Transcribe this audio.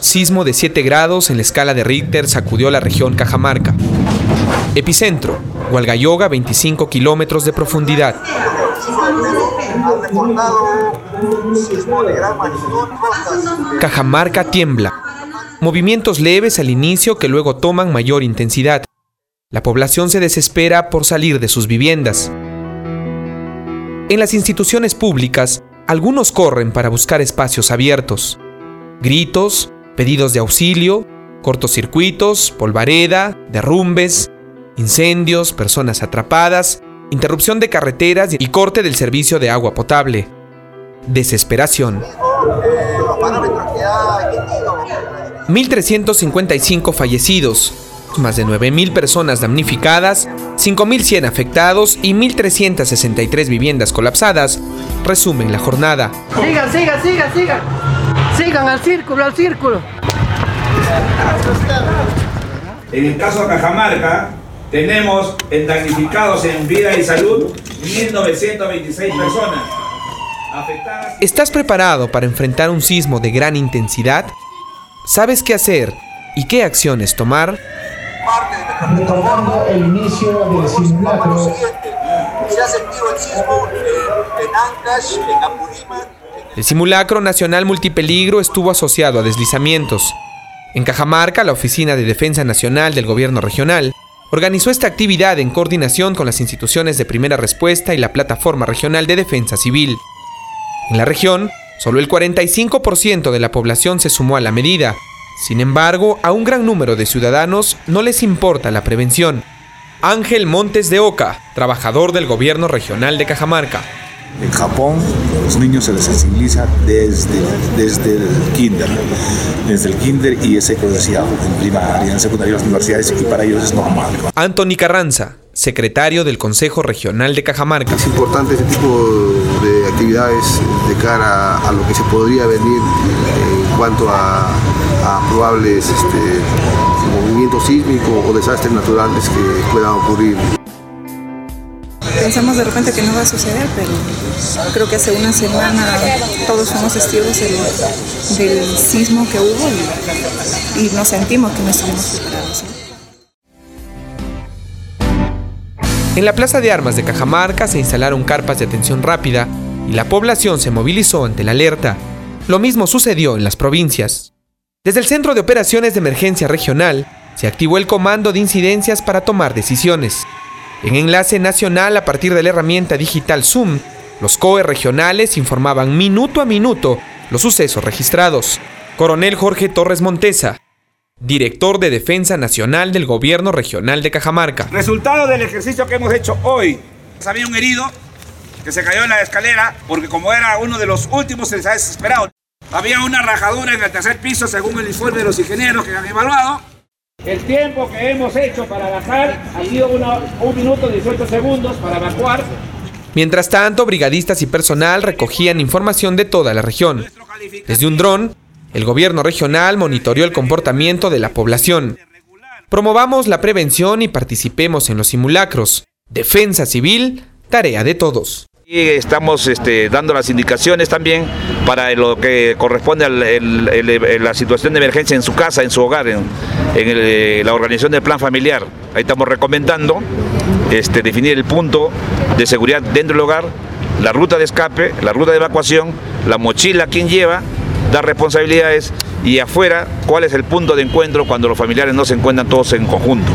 Sismo de 7 grados en la escala de Richter sacudió la región Cajamarca. Epicentro, Hualgayoga, 25 kilómetros de profundidad. Cajamarca tiembla. Movimientos leves al inicio que luego toman mayor intensidad. La población se desespera por salir de sus viviendas. En las instituciones públicas, algunos corren para buscar espacios abiertos. Gritos, pedidos de auxilio, cortocircuitos, polvareda, derrumbes, incendios, personas atrapadas, interrupción de carreteras y corte del servicio de agua potable. Desesperación. 1.355 fallecidos, más de 9.000 personas damnificadas, 5.100 afectados y 1.363 viviendas colapsadas, resumen la jornada. Sigan, sigan, sigan, sigan. Sigan al círculo, al círculo. En el caso de Cajamarca, tenemos en damnificados en vida y salud 1.926 personas. Afectadas. ¿Estás preparado para enfrentar un sismo de gran intensidad? ¿Sabes qué hacer y qué acciones tomar? Recordando el inicio del simulacro. Se ha sentido el sismo en Ancash, en Apurímac. El simulacro nacional multipeligro estuvo asociado a deslizamientos. En Cajamarca, la Oficina de Defensa Nacional del Gobierno Regional organizó esta actividad en coordinación con las instituciones de primera respuesta y la Plataforma Regional de Defensa Civil. En la región, solo el 45% de la población se sumó a la medida. Sin embargo, a un gran número de ciudadanos no les importa la prevención. Ángel Montes de Oca, trabajador del gobierno regional de Cajamarca. En Japón, los niños se les sensibiliza desde, desde el kinder, desde el kinder y es secuenciado en primaria, en secundaria, en las universidades y para ellos es normal. Anthony Carranza, secretario del Consejo Regional de Cajamarca. Es importante este tipo de actividades de cara a lo que se podría venir en cuanto a, a probables este, movimientos sísmicos o desastres naturales que puedan ocurrir. Pensamos de repente que no va a suceder, pero creo que hace una semana todos fuimos testigos del, sismo que hubo y, y nos sentimos que no estuvimos preparados. En la Plaza de Armas de Cajamarca se instalaron carpas de atención rápida y la población se movilizó ante la alerta. Lo mismo sucedió en las provincias. Desde el Centro de Operaciones de Emergencia Regional se activó el Comando de Incidencias para tomar decisiones. En enlace nacional a partir de la herramienta digital Zoom, los COE regionales informaban minuto a minuto los sucesos registrados. Coronel Jorge Torres Montesa, director de Defensa Nacional del Gobierno Regional de Cajamarca. Resultado del ejercicio que hemos hecho hoy. Había un herido que se cayó en la escalera porque como era uno de los últimos se les ha desesperado. Había una rajadura en el tercer piso según el informe de los ingenieros que han evaluado. El tiempo que hemos hecho para bajar ha sido una, un minuto 18 segundos para evacuar. Mientras tanto, brigadistas y personal recogían información de toda la región. Desde un dron, el gobierno regional monitoreó el comportamiento de la población. Promovamos la prevención y participemos en los simulacros. Defensa civil, tarea de todos. Estamos este, dando las indicaciones también para lo que corresponde a la situación de emergencia en su casa, en su hogar, en, el, la organización del plan familiar. Ahí estamos recomendando este, definir el punto de seguridad dentro del hogar, la ruta de escape, la ruta de evacuación, la mochila, quién lleva, dar responsabilidades y afuera cuál es el punto de encuentro cuando los familiares no se encuentran todos en conjunto.